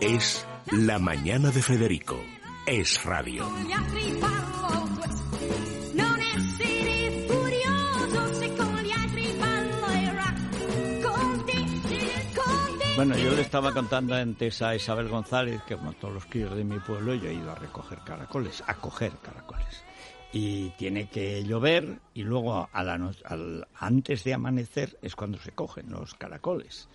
Es La Mañana de Federico. Es radio. Bueno, yo le estaba contando antes a Isabel González que como todos los críos de mi pueblo yo he ido a recoger caracoles, a coger caracoles. Y tiene que llover y luego a la no- al- antes de amanecer es cuando se cogen los caracoles.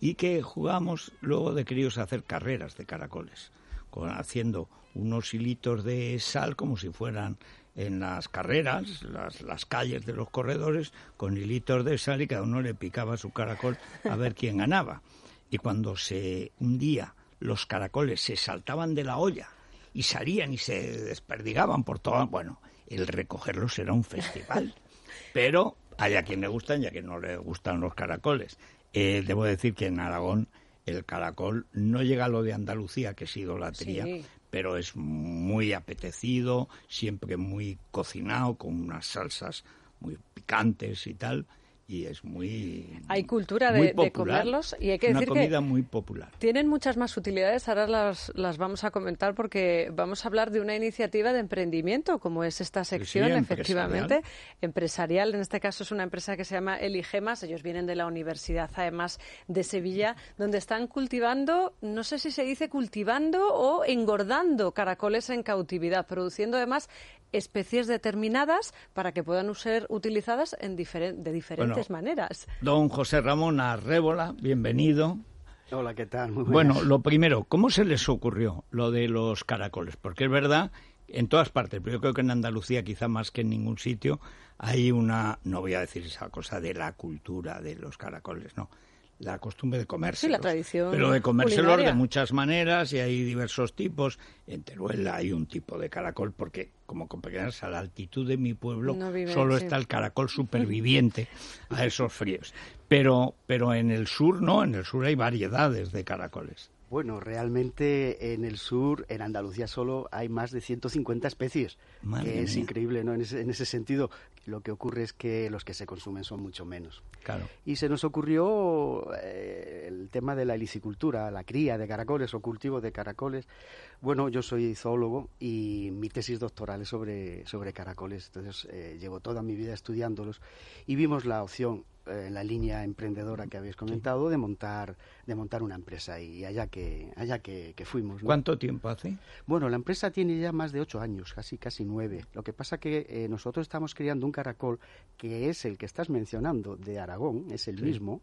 Y que jugamos luego de críos a hacer carreras de caracoles, con, haciendo unos hilitos de sal como si fueran en las carreras, las, las calles de los corredores, con hilitos de sal y cada uno le picaba su caracol a ver quién ganaba. Y cuando se un día los caracoles se saltaban de la olla y salían y se desperdigaban por todo, bueno, el recogerlos era un festival. Pero hay a quien le gustan y a quien no le gustan los caracoles. Eh, debo decir que en Aragón el caracol no llega a lo de Andalucía, que es idolatría, Sí. pero es muy apetecido, siempre muy cocinado, con unas salsas muy picantes y tal, y es muy Hay cultura muy de- comerlos y hay que una decir que- comida muy popular. Tienen muchas más utilidades, ahora las, las vamos a comentar porque vamos a hablar de una iniciativa de emprendimiento, como es esta sección, sí, efectivamente. Empresarial, en este caso es una empresa que se llama Eligemas, ellos vienen de la Universidad, además de Sevilla, donde están cultivando, no sé si se dice cultivando o engordando caracoles en cautividad, produciendo además especies determinadas para que puedan ser utilizadas en diferen- de diferentes maneras. Don José Ramón Arrébola, bienvenido. Hola, ¿qué tal? Muy Bueno, lo primero, ¿cómo se les ocurrió lo de los caracoles? Porque es verdad, en todas partes, pero yo creo que en Andalucía quizá más que en ningún sitio, hay una, no voy a decir esa cosa de la cultura de los caracoles, no, la costumbre de comérselos. Sí, la tradición Pero de comérselos de muchas maneras y hay diversos tipos. En Teruel hay un tipo de caracol porque, como comprenderás, a la altitud de mi pueblo No solo sí. está el caracol superviviente a esos fríos. Pero, pero en el sur no, en el sur hay variedades de caracoles. Bueno, realmente en el sur, en Andalucía solo hay más de 150 especies, Madre que es mía. increíble, ¿no? En ese, en ese sentido, lo que ocurre es que los que se consumen son mucho menos. Claro. Y se nos ocurrió eh, el tema de la licicultura, la cría de caracoles o cultivo de caracoles. Bueno, yo soy zoólogo y mi tesis doctoral es sobre, sobre caracoles, entonces eh, llevo toda mi vida estudiándolos y vimos la opción eh, la línea emprendedora que habéis comentado de montar de montar una empresa y allá que allá que, que fuimos. ¿no? ¿Cuánto tiempo hace? Bueno, la empresa tiene ya más de ocho años, casi casi nueve. Lo que pasa que eh, nosotros estamos criando un caracol que es el que estás mencionando de Aragón, es el mismo,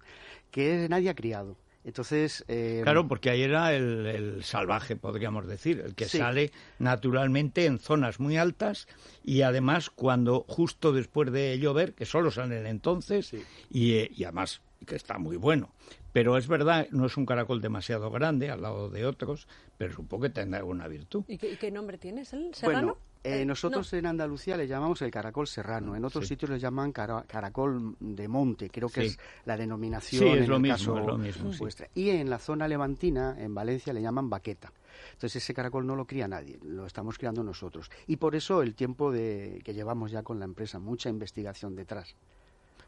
que nadie ha criado. Entonces, eh, Claro, porque ahí era el, el salvaje, podríamos decir, el que Sí. sale naturalmente en zonas muy altas y además cuando justo después de llover, que solo salen entonces, Sí. y, eh, y además que está muy bueno. Pero es verdad, no es un caracol demasiado grande al lado de otros, pero supongo que tendrá alguna virtud. ¿Y qué, y qué nombre tienes? ¿El serrano? Bueno, eh, Eh, nosotros no. en Andalucía le llamamos el caracol serrano, en otros Sí. sitios le llaman cara- caracol de monte, creo que Sí. es la denominación Sí, es en lo el mismo, caso es lo mismo, sí. vuestra. Y en la zona levantina, en Valencia, le llaman baqueta. Entonces ese caracol no lo cría nadie, lo estamos criando nosotros. Y por eso el tiempo de, que llevamos ya con la empresa, mucha investigación detrás.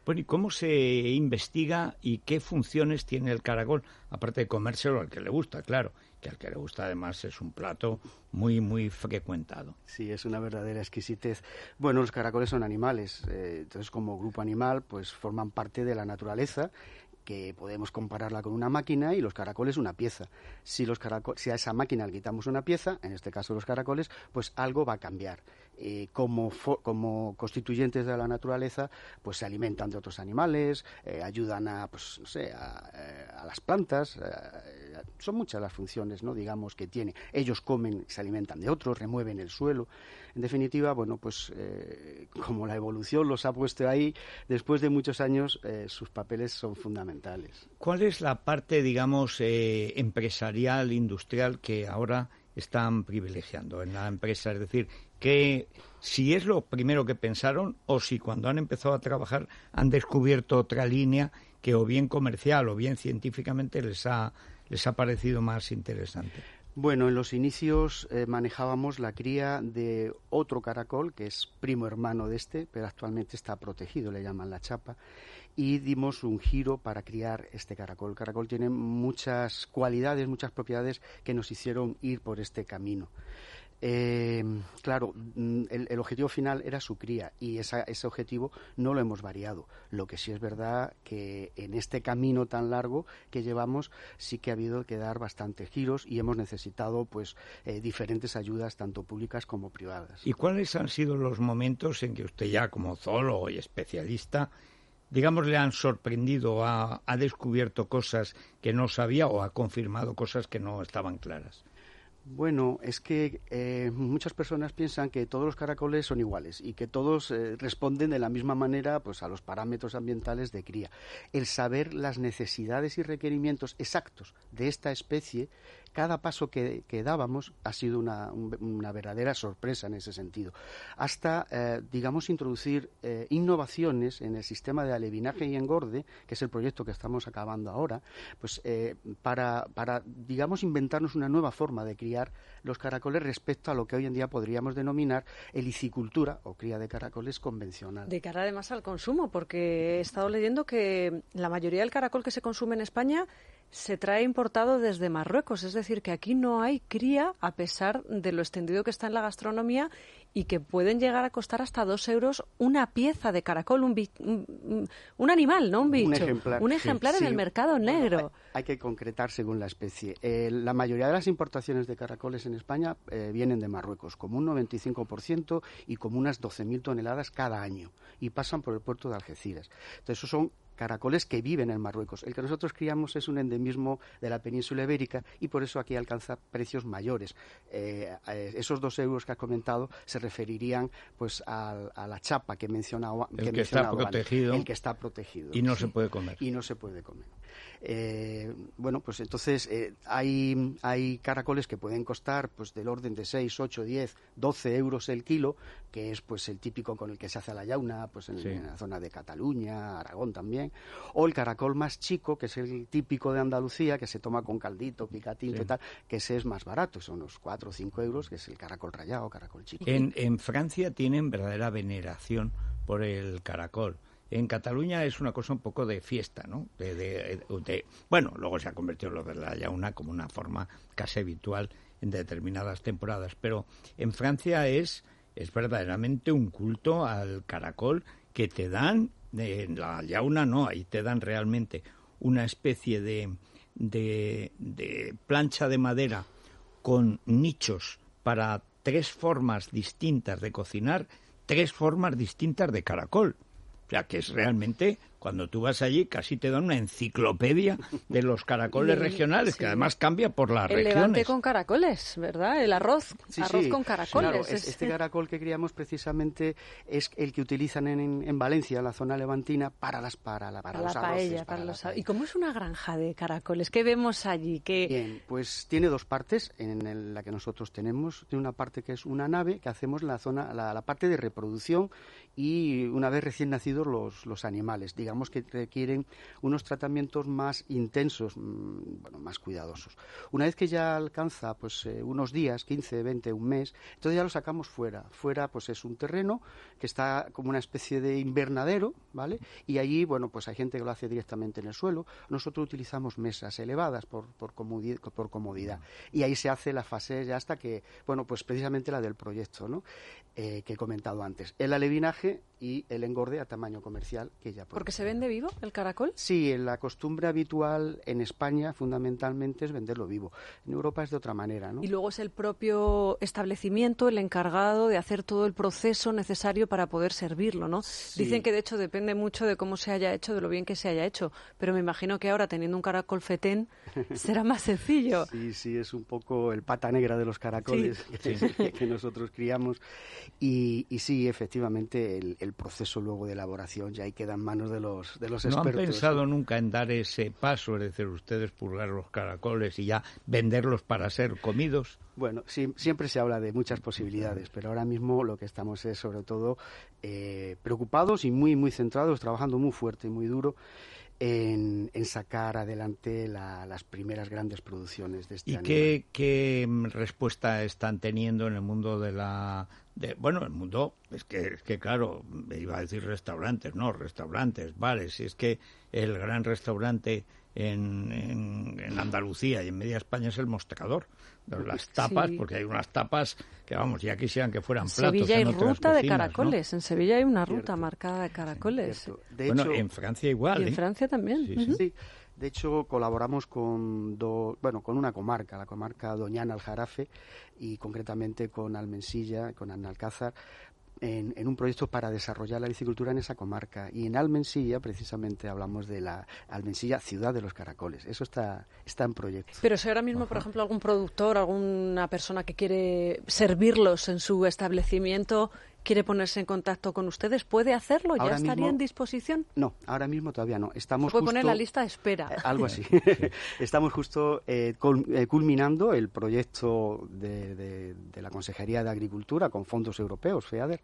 Bueno, ¿y cómo se investiga y qué funciones tiene el caracol? Aparte de comérselo al que le gusta, claro, al que le gusta además es un plato muy, muy frecuentado. Sí, es una verdadera exquisitez. Bueno, los caracoles son animales, eh, entonces como grupo animal, pues forman parte de la naturaleza que podemos compararla con una máquina y los caracoles una pieza. Si, los caraco- si a esa máquina le quitamos una pieza, en este caso los caracoles, pues algo va a cambiar. Eh, como, como constituyentes de la naturaleza, pues se alimentan de otros animales, eh, ayudan a, pues, no sé, a, a las plantas, son muchas las funciones, ¿no? digamos, que tiene. Ellos comen, se alimentan de otros, remueven el suelo. En definitiva, bueno, pues eh, como la evolución los ha puesto ahí, después de muchos años, eh, sus papeles son fundamentales. ¿Cuál es la parte, digamos, eh, empresarial, industrial que ahora están privilegiando en la empresa? Es decir, que si es lo primero que pensaron o si cuando han empezado a trabajar han descubierto otra línea que o bien comercial o bien científicamente les ha, les ha parecido más interesante. Bueno, en los inicios eh, manejábamos la cría de otro caracol, que es primo hermano de este, pero actualmente está protegido, le llaman la chapa. y dimos un giro para criar este caracol. El caracol tiene muchas cualidades, muchas propiedades que nos hicieron ir por este camino. Eh, claro, mm, el, objetivo final era su cría y ese objetivo no lo hemos variado. Lo que sí es verdad que en este camino tan largo que llevamos sí que ha habido que dar bastantes giros y hemos necesitado pues eh, diferentes ayudas tanto públicas como privadas. ¿Y cuáles han sido los momentos en que usted ya como zoólogo y especialista digamos, le han sorprendido, ha descubierto cosas que no sabía o ha confirmado cosas que no estaban claras? Bueno, es que eh, muchas personas piensan que todos los caracoles son iguales y que todos eh, responden de la misma manera pues, a los parámetros ambientales de cría. El saber las necesidades y requerimientos exactos de esta especie cada paso que, dábamos ha sido una, verdadera sorpresa en ese sentido. Hasta, eh, digamos, introducir eh, innovaciones en el sistema de alevinaje y engorde, que es el proyecto que estamos acabando ahora, pues eh, para, para, digamos, inventarnos una nueva forma de criar los caracoles respecto a lo que hoy en día podríamos denominar helicicultura o cría de caracoles convencional. De cara además al consumo, porque he estado leyendo que la mayoría del caracol que se consume en España se trae importado desde Marruecos, es que aquí no hay cría a pesar de lo extendido que está en la gastronomía y que pueden llegar a costar hasta dos euros una pieza de caracol, un, un, animal, no un bicho. Un ejemplar, en el mercado negro. hay, que concretar según la especie. Eh, la mayoría de las importaciones de caracoles en España eh, vienen de Marruecos, como un 95% y como unas 12.000 toneladas cada año, y pasan por el puerto de Algeciras. Entonces, esos son caracoles que viven en Marruecos. El que nosotros criamos es un endemismo de la península ibérica y por eso aquí alcanza precios mayores. Eh, eh, esos dos euros que ha comentado se referirían pues a, la chapa que mencionaba, el que, está protegido, el que está protegido y no se puede comer y no se puede comer. Eh, bueno, pues entonces hay, hay caracoles que pueden costar pues del orden de 6, 8, 10, 12 euros el kilo, que es pues el típico con el que se hace la yauna pues en la zona de Cataluña, Aragón también o el caracol más chico, que es el típico de Andalucía, que se toma con caldito, picatito y tal, que ese es más barato, son unos 4 o 5 euros, que es el caracol rallado, caracol chico. En, en Francia tienen verdadera veneración por el caracol. En Cataluña es una cosa un poco de fiesta, ¿no? De, bueno, luego se ha convertido lo de la yauna como una forma casi habitual en determinadas temporadas, pero en Francia es, es verdaderamente un culto al caracol que te dan en la yauna no, ahí te dan realmente una especie de, de, de plancha de madera con nichos para tres formas distintas de cocinar, tres formas distintas de caracol. O sea, que es realmente cuando tú vas allí casi te dan una enciclopedia de los caracoles regionales, que además cambia por las el regiones. levante con caracoles, ¿verdad? El arroz, arroz con caracoles. este caracol que criamos precisamente es el que utilizan en, Valencia, la zona levantina, para las para, la, para, los paella, para los ¿Y cómo es una granja de caracoles? ¿Qué vemos allí? ¿Qué... Bien, pues tiene dos partes en la que nosotros tenemos. Tiene una parte que es una nave que hacemos la zona, la, la parte de reproducción y una vez recién nacidos los, los animales, digamos que requieren unos tratamientos más intensos, mm, bueno, más cuidadosos. Una vez que ya alcanza pues eh, unos días, 15, 20, un mes, entonces ya lo sacamos fuera. Fuera pues es un terreno que está como una especie de invernadero, ¿vale? Y allí, bueno, pues hay gente que lo hace directamente en el suelo. Nosotros utilizamos mesas elevadas por, por, comodidad, por comodidad. Y ahí se hace la fase ya hasta que, bueno, pues precisamente la del proyecto, ¿no? Eh, que he comentado antes. El alevinaje y el engorde a tamaño comercial que ya ¿Porque se vende vivo el caracol? Sí, la costumbre habitual en España fundamentalmente es venderlo vivo. En Europa es de otra manera, ¿no? Y luego es el propio establecimiento el encargado de hacer todo el proceso necesario para poder servirlo, ¿no? Dicen que de hecho depende mucho de cómo se haya hecho, de lo bien que se haya hecho, pero me imagino que ahora teniendo un caracol fetén será más sencillo. Sí, sí, es un poco el pata negra de los caracoles que, nosotros criamos y, sí, efectivamente, el, proceso luego de elaboración ya ahí queda en manos de los, de los expertos. ¿No han pensado nunca en dar ese paso, es decir, ustedes purgar los caracoles y ya venderlos para ser comidos? Bueno, siempre se habla de muchas posibilidades, pero ahora mismo lo que estamos es sobre todo eh, preocupados y muy, muy centrados, trabajando muy fuerte y muy duro en, sacar adelante las primeras grandes producciones de este ¿Y qué, qué, respuesta están teniendo en el mundo de la de, bueno, el mundo, es que, es que claro, iba a decir restaurantes, no, restaurantes, bares, y es que el gran restaurante en, en, Andalucía y en media España es el mostrador. Las tapas, porque hay unas tapas que, vamos, ya quisieran que fueran platos. En Sevilla hay ruta de caracoles. En Sevilla hay una ruta marcada de caracoles. de bueno, en Francia igual. en ¿eh? Francia también. sí. De hecho, colaboramos con, bueno, con una comarca, la comarca Doñana Aljarafe, y concretamente con Almensilla, con Analcázar, en, en, un proyecto para desarrollar la bicicultura en esa comarca. Y en Almensilla, precisamente, hablamos de la Almensilla Ciudad de los Caracoles. Eso está, está en proyecto. Pero si ahora mismo, por ejemplo, algún productor, alguna persona que quiere servirlos en su establecimiento quiere ponerse en contacto con ustedes, ¿puede hacerlo? ¿Ya estaría en disposición? No, ahora mismo todavía no. Estamos puede poner la lista de espera. Eh, algo así. Estamos justo eh, eh, culminando el proyecto de, de, la Consejería de Agricultura con fondos europeos, FEADER,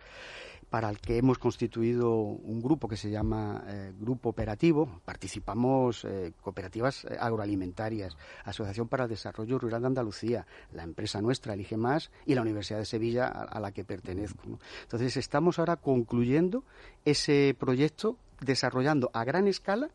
para el que hemos constituido un grupo que se llama eh, Grupo Operativo. Participamos eh, cooperativas eh, agroalimentarias, Asociación para el Desarrollo Rural de Andalucía, la empresa nuestra, Elige Más, y la Universidad de Sevilla, a, la que pertenezco. Entonces, estamos ahora concluyendo ese proyecto, desarrollando a gran escala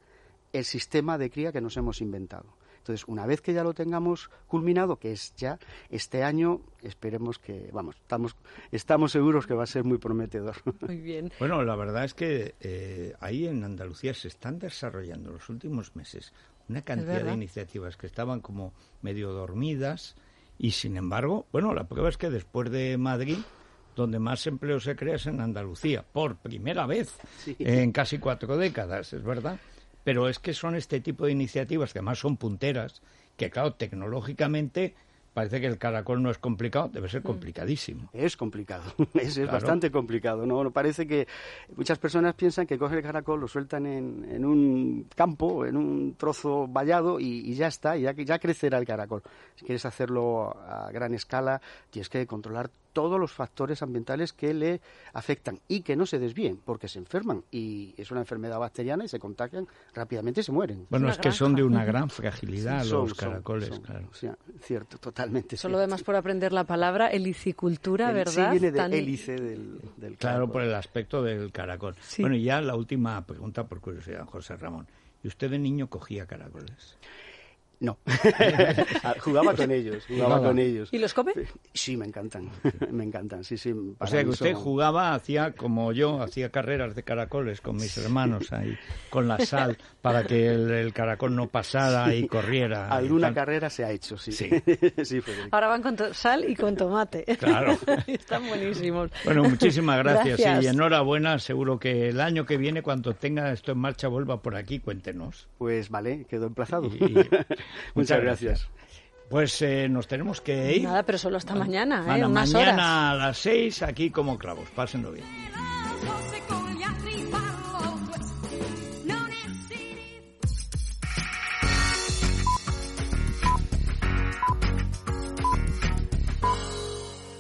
el sistema de cría que nos hemos inventado. Entonces, una vez que ya lo tengamos culminado, que es ya este año, esperemos que, vamos, estamos, estamos seguros que va a ser muy prometedor. Muy bien. Bueno, la verdad es que eh, ahí en Andalucía se están desarrollando en los últimos meses una cantidad de iniciativas que estaban como medio dormidas y, sin embargo, bueno, la prueba es que después de Madrid donde más empleo se crea es en Andalucía, por primera vez en casi cuatro décadas, ¿es verdad? Pero es que son este tipo de iniciativas que además son punteras, que claro, tecnológicamente parece que el caracol no es complicado, debe ser mm. complicadísimo. Es complicado, es, bastante complicado. ¿no? Parece que muchas personas piensan que cogen el caracol, lo sueltan en, un campo, en un trozo vallado y, ya está, ya, ya crecerá el caracol. Si quieres hacerlo a gran escala, tienes que controlar todos los factores ambientales que le afectan y que no se desvíen, porque se enferman y es una enfermedad bacteriana y se contagian rápidamente y se mueren. Bueno, es, que son de una gran fragilidad los caracoles, claro. cierto, totalmente. Solo además por aprender la palabra helicicultura, ¿verdad? Sí, viene de hélice del, del Claro, por el aspecto del caracol. Bueno, y ya la última pregunta por curiosidad, José Ramón. ¿Y usted de niño cogía caracoles? No, ah, jugaba con ellos, jugaba con ellos. ¿Y los come? Sí, me encantan, me encantan, sí, sí. O sea que usted jugaba, hacía como yo, hacía carreras de caracoles con mis hermanos ahí, con la sal, para que el, caracol no pasara y corriera. Alguna carrera se ha hecho, sí. Sí, Ahora van con sal y con tomate. Claro. Están buenísimos. Bueno, muchísimas gracias, y enhorabuena. Seguro que el año que viene, cuando tenga esto en marcha, vuelva por aquí, cuéntenos. Pues vale, quedó emplazado. Muchas gracias. Pues eh, nos tenemos que ir. Nada, pero solo hasta mañana, ¿eh? Unas mañana a las seis, aquí como clavos. Pásenlo bien.